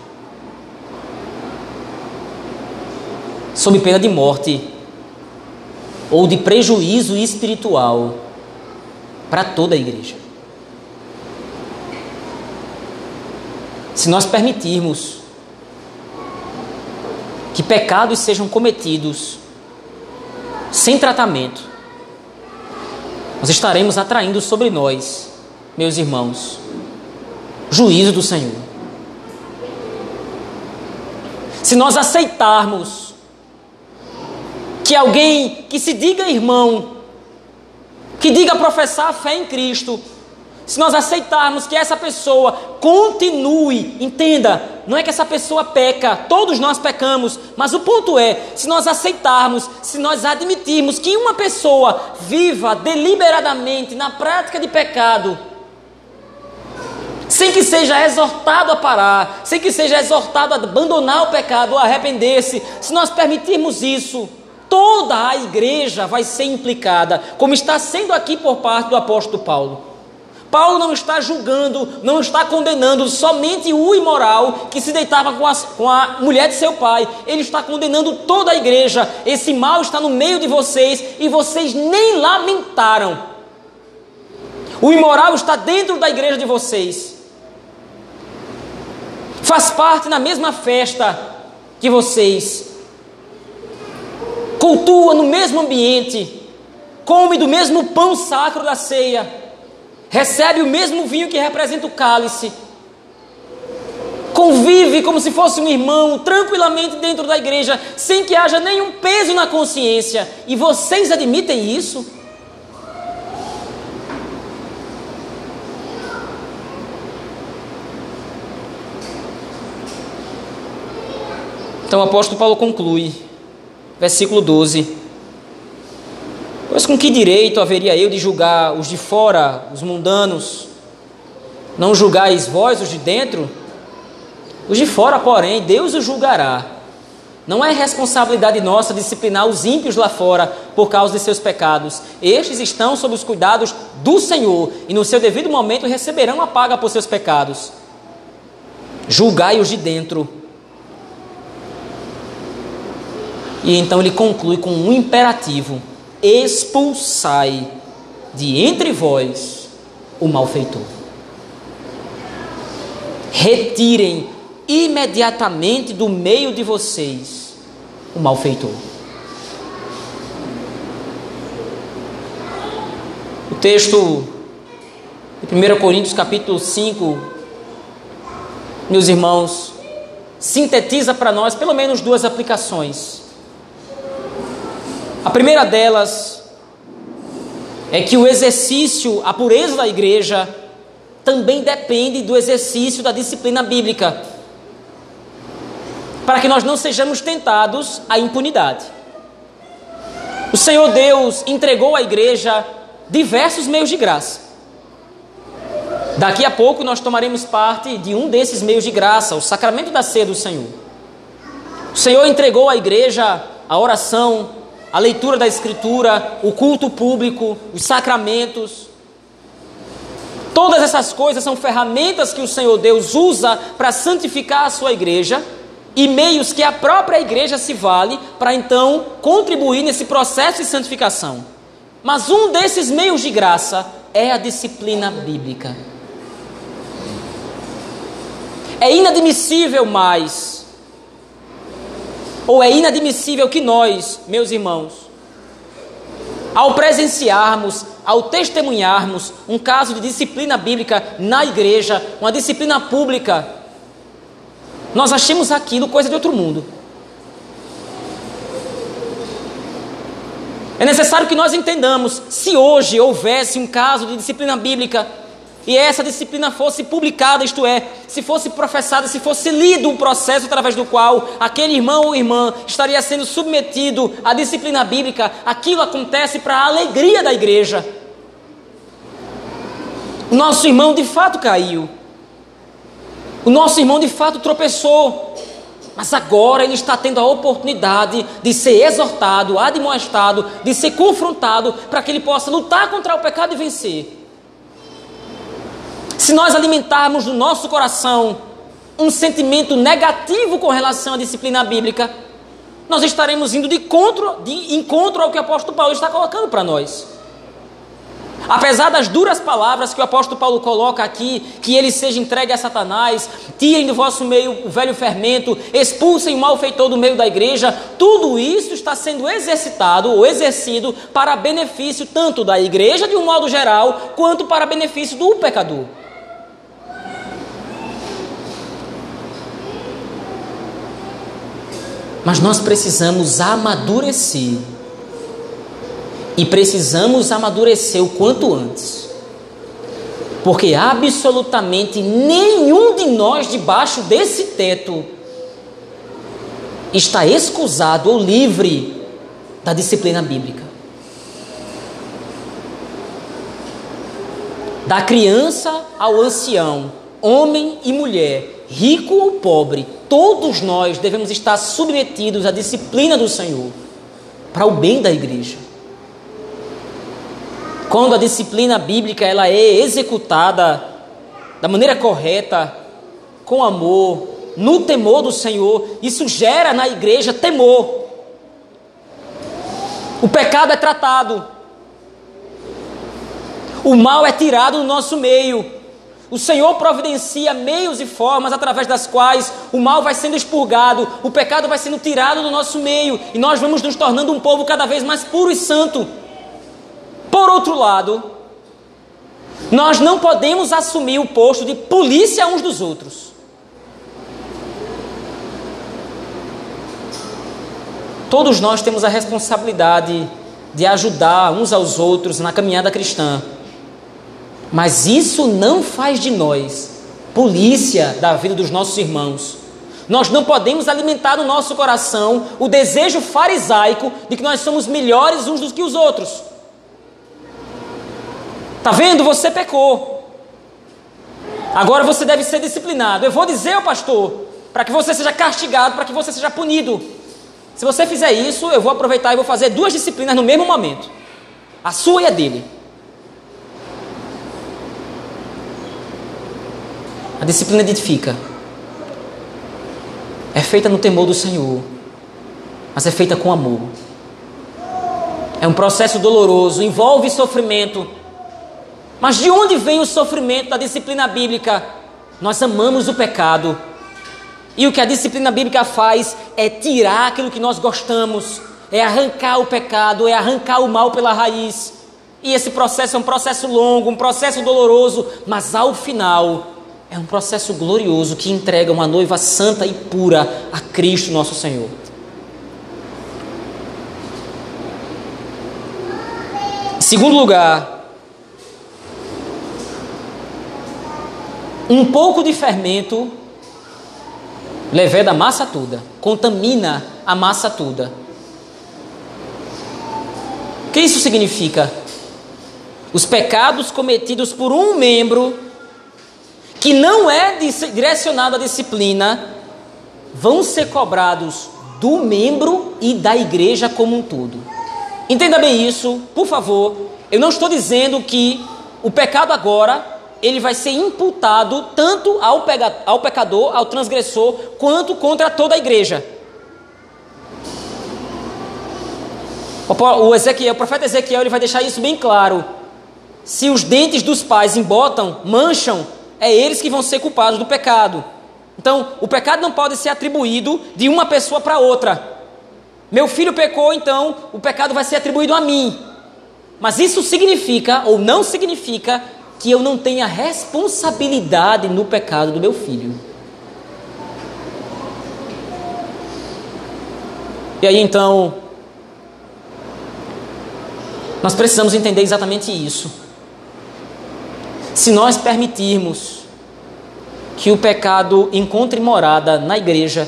Sob pena de morte ou de prejuízo espiritual para toda a igreja. Se nós permitirmos que pecados sejam cometidos sem tratamento, nós estaremos atraindo sobre nós, meus irmãos, juízo do Senhor. se nós aceitarmos que alguém que se diga irmão, que diga professar a fé em Cristo, se nós aceitarmos que essa pessoa continue, entenda, não é que essa pessoa peca, todos nós pecamos, mas o ponto é, se nós aceitarmos, se nós admitirmos que uma pessoa viva deliberadamente na prática de pecado, sem que seja exortado a parar, sem que seja exortado a abandonar o pecado, a arrepender-se, se nós permitirmos isso, toda a igreja vai ser implicada, como está sendo aqui por parte do apóstolo Paulo. Paulo não está julgando, não está condenando somente o imoral que se deitava com a, com a mulher de seu pai. Ele está condenando toda a igreja. Esse mal está no meio de vocês e vocês nem lamentaram. O imoral está dentro da igreja de vocês. Faz parte na mesma festa que vocês. Cultua no mesmo ambiente. Come do mesmo pão sacro da ceia recebe o mesmo vinho que representa o cálice, convive como se fosse um irmão, tranquilamente dentro da igreja, sem que haja nenhum peso na consciência, e vocês admitem isso? Então o apóstolo Paulo conclui, versículo 12. Pois com que direito haveria eu de julgar os de fora, os mundanos? Não julgais vós os de dentro? Os de fora, porém, Deus os julgará. Não é responsabilidade nossa disciplinar os ímpios lá fora por causa de seus pecados. Estes estão sob os cuidados do Senhor e no seu devido momento receberão a paga por seus pecados. Julgai os de dentro. E então ele conclui com um imperativo expulsai de entre vós o malfeitor. Retirem imediatamente do meio de vocês o malfeitor. O texto de 1 Coríntios capítulo 5, meus irmãos, sintetiza para nós pelo menos duas aplicações a primeira delas é que o exercício, a pureza da igreja, também depende do exercício da disciplina bíblica, para que nós não sejamos tentados à impunidade. O Senhor Deus entregou à igreja diversos meios de graça. Daqui a pouco nós tomaremos parte de um desses meios de graça, o sacramento da ceia do Senhor. O Senhor entregou à igreja a oração, a leitura da Escritura, o culto público, os sacramentos. Todas essas coisas são ferramentas que o Senhor Deus usa para santificar a sua igreja e meios que a própria igreja se vale para então contribuir nesse processo de santificação. Mas um desses meios de graça é a disciplina bíblica. É inadmissível mais ou é inadmissível que nós, meus irmãos, ao presenciarmos, ao testemunharmos um caso de disciplina bíblica na igreja, uma disciplina pública, nós achemos aquilo coisa de outro mundo. É necessário que nós entendamos, se hoje houvesse um caso de disciplina bíblica e essa disciplina fosse publicada, isto é, se fosse professada, se fosse lido o processo através do qual aquele irmão ou irmã estaria sendo submetido à disciplina bíblica, aquilo acontece para a alegria da igreja. O nosso irmão de fato caiu. O nosso irmão de fato tropeçou. Mas agora ele está tendo a oportunidade de ser exortado, admoestado, de ser confrontado, para que ele possa lutar contra o pecado e vencer. Se nós alimentarmos no nosso coração um sentimento negativo com relação à disciplina bíblica, nós estaremos indo de encontro, de encontro ao que o apóstolo Paulo está colocando para nós. Apesar das duras palavras que o apóstolo Paulo coloca aqui, que ele seja entregue a Satanás, tirem do vosso meio o velho fermento, expulsem o malfeitor do meio da igreja, tudo isso está sendo exercitado ou exercido para benefício tanto da igreja de um modo geral, quanto para benefício do pecador. Mas nós precisamos amadurecer. E precisamos amadurecer o quanto antes. Porque absolutamente nenhum de nós debaixo desse teto está excusado ou livre da disciplina bíblica. Da criança ao ancião, homem e mulher, rico ou pobre, todos nós devemos estar submetidos à disciplina do Senhor, para o bem da igreja. Quando a disciplina bíblica ela é executada da maneira correta, com amor, no temor do Senhor, isso gera na igreja temor. O pecado é tratado, o mal é tirado do nosso meio. O Senhor providencia meios e formas através das quais o mal vai sendo expurgado, o pecado vai sendo tirado do nosso meio e nós vamos nos tornando um povo cada vez mais puro e santo. Por outro lado, nós não podemos assumir o posto de polícia uns dos outros. Todos nós temos a responsabilidade de ajudar uns aos outros na caminhada cristã. Mas isso não faz de nós polícia da vida dos nossos irmãos. Nós não podemos alimentar no nosso coração o desejo farisaico de que nós somos melhores uns do que os outros. Tá vendo? Você pecou. Agora você deve ser disciplinado. Eu vou dizer ao pastor para que você seja castigado, para que você seja punido. Se você fizer isso, eu vou aproveitar e vou fazer duas disciplinas no mesmo momento. A sua e a dele. A disciplina edifica. É feita no temor do Senhor, mas é feita com amor. É um processo doloroso, envolve sofrimento. Mas de onde vem o sofrimento da disciplina bíblica? Nós amamos o pecado. E o que a disciplina bíblica faz é tirar aquilo que nós gostamos, é arrancar o pecado, é arrancar o mal pela raiz. E esse processo é um processo longo, um processo doloroso, mas ao final é um processo glorioso que entrega uma noiva santa e pura a Cristo nosso Senhor. Em segundo lugar, Um pouco de fermento leveda a massa toda, contamina a massa toda. O que isso significa? Os pecados cometidos por um membro que não é direcionado à disciplina vão ser cobrados do membro e da igreja como um todo. Entenda bem isso, por favor. Eu não estou dizendo que o pecado agora ele vai ser imputado tanto ao, ao pecador, ao transgressor, quanto contra toda a igreja. O, Ezequiel, o profeta Ezequiel ele vai deixar isso bem claro. Se os dentes dos pais embotam, mancham, é eles que vão ser culpados do pecado. Então, o pecado não pode ser atribuído de uma pessoa para outra. Meu filho pecou, então o pecado vai ser atribuído a mim. Mas isso significa ou não significa que eu não tenha responsabilidade no pecado do meu filho. E aí então, nós precisamos entender exatamente isso. Se nós permitirmos que o pecado encontre morada na igreja,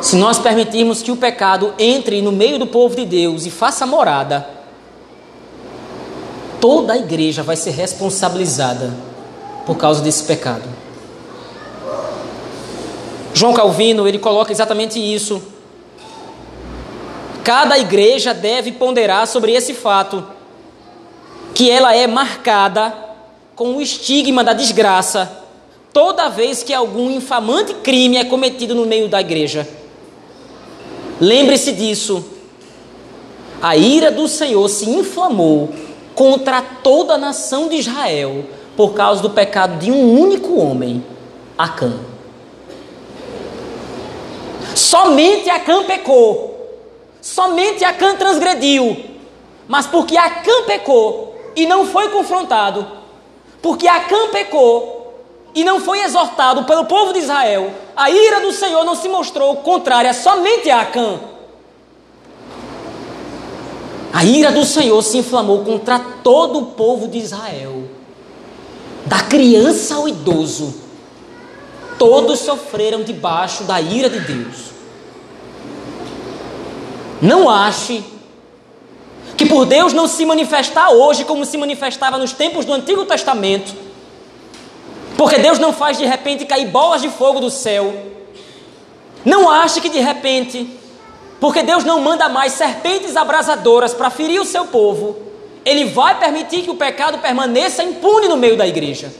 se nós permitirmos que o pecado entre no meio do povo de Deus e faça morada, toda a igreja vai ser responsabilizada por causa desse pecado. João Calvino, ele coloca exatamente isso. Cada igreja deve ponderar sobre esse fato, que ela é marcada com o estigma da desgraça toda vez que algum infamante crime é cometido no meio da igreja. Lembre-se disso. A ira do Senhor se inflamou contra toda a nação de Israel por causa do pecado de um único homem, Acã. Somente Acã pecou. Somente Acã transgrediu. Mas porque Acã pecou e não foi confrontado, porque Acã pecou e não foi exortado pelo povo de Israel, a ira do Senhor não se mostrou contrária somente a Acã. A ira do Senhor se inflamou contra todo o povo de Israel, da criança ao idoso. Todos sofreram debaixo da ira de Deus. Não ache que por Deus não se manifestar hoje como se manifestava nos tempos do Antigo Testamento, porque Deus não faz de repente cair bolas de fogo do céu. Não ache que de repente, porque Deus não manda mais serpentes abrasadoras para ferir o seu povo, Ele vai permitir que o pecado permaneça impune no meio da igreja.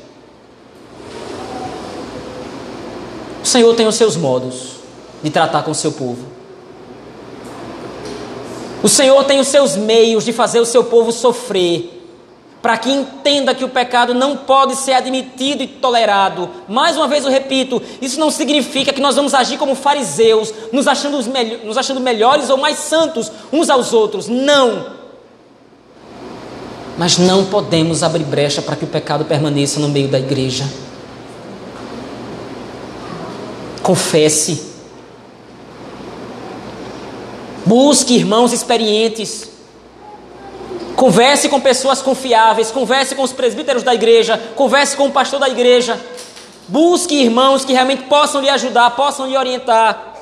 O Senhor tem os seus modos de tratar com o seu povo. O Senhor tem os seus meios de fazer o seu povo sofrer para que entenda que o pecado não pode ser admitido e tolerado. Mais uma vez eu repito, isso não significa que nós vamos agir como fariseus, nos achando, nos achando melhores ou mais santos uns aos outros. Não. Mas não podemos abrir brecha para que o pecado permaneça no meio da igreja. Confesse. Busque irmãos experientes Converse com pessoas confiáveis, converse com os presbíteros da igreja, converse com o pastor da igreja. Busque irmãos que realmente possam lhe ajudar, possam lhe orientar.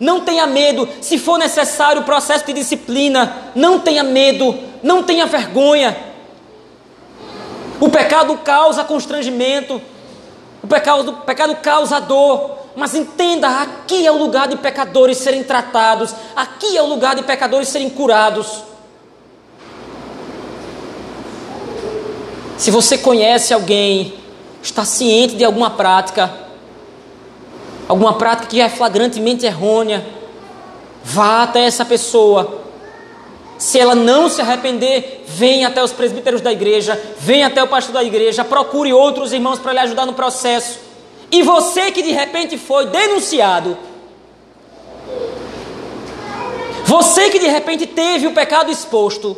Não tenha medo, se for necessário o processo de disciplina, não tenha medo, não tenha vergonha. O pecado causa constrangimento, o pecado, o pecado causa dor, mas entenda: aqui é o lugar de pecadores serem tratados, aqui é o lugar de pecadores serem curados. Se você conhece alguém, está ciente de alguma prática, alguma prática que é flagrantemente errônea, vá até essa pessoa. Se ela não se arrepender, venha até os presbíteros da igreja, venha até o pastor da igreja, procure outros irmãos para lhe ajudar no processo. E você que de repente foi denunciado, você que de repente teve o pecado exposto,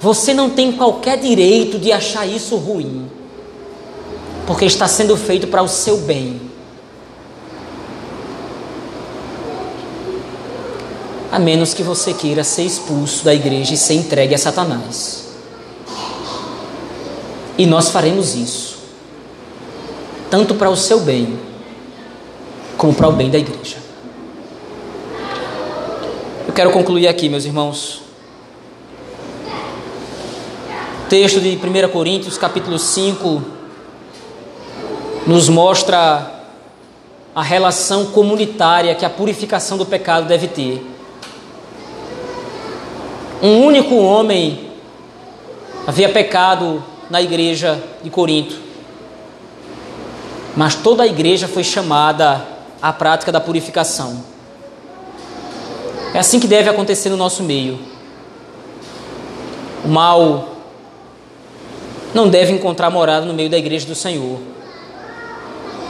você não tem qualquer direito de achar isso ruim, porque está sendo feito para o seu bem. A menos que você queira ser expulso da igreja e ser entregue a Satanás. E nós faremos isso, tanto para o seu bem, como para o bem da igreja. Eu quero concluir aqui, meus irmãos texto de 1 Coríntios, capítulo 5, nos mostra a relação comunitária que a purificação do pecado deve ter. Um único homem havia pecado na igreja de Corinto, mas toda a igreja foi chamada à prática da purificação. É assim que deve acontecer no nosso meio. O mal não deve encontrar morada no meio da igreja do Senhor.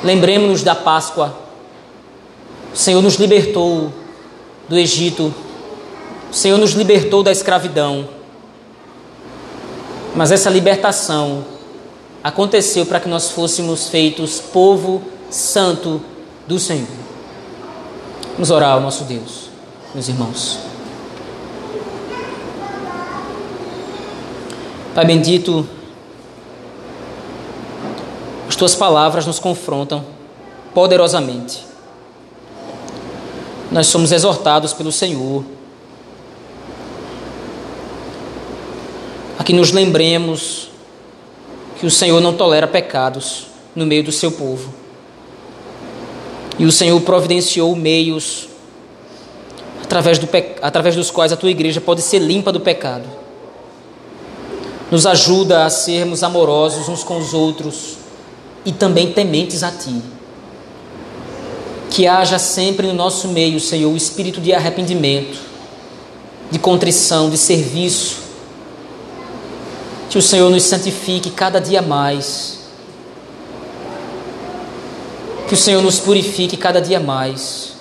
Lembremos-nos da Páscoa. O Senhor nos libertou do Egito. O Senhor nos libertou da escravidão. Mas essa libertação aconteceu para que nós fôssemos feitos povo santo do Senhor. Vamos orar ao nosso Deus, meus irmãos. Pai bendito, tuas palavras nos confrontam poderosamente. Nós somos exortados pelo Senhor a que nos lembremos que o Senhor não tolera pecados no meio do seu povo. E o Senhor providenciou meios através, do, através dos quais a tua igreja pode ser limpa do pecado. Nos ajuda a sermos amorosos uns com os outros e também tementes a Ti. Que haja sempre no nosso meio, Senhor, o espírito de arrependimento, de contrição, de serviço. Que o Senhor nos santifique cada dia mais. Que o Senhor nos purifique cada dia mais.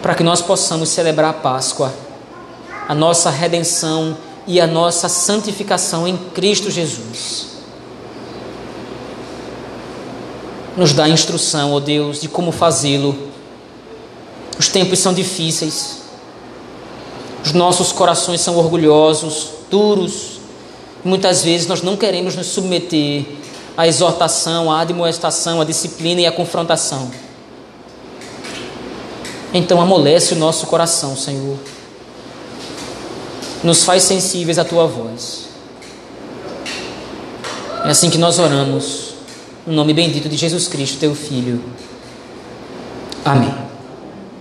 Para que nós possamos celebrar a Páscoa, a nossa redenção e a nossa santificação em Cristo Jesus. nos dá instrução, ó Deus, de como fazê-lo. Os tempos são difíceis, os nossos corações são orgulhosos, duros. Muitas vezes nós não queremos nos submeter à exortação, à admoestação, à disciplina e à confrontação. Então amolece o nosso coração, Senhor. Nos faz sensíveis à tua voz. É assim que nós oramos, no nome bendito de Jesus Cristo, teu Filho. Amém.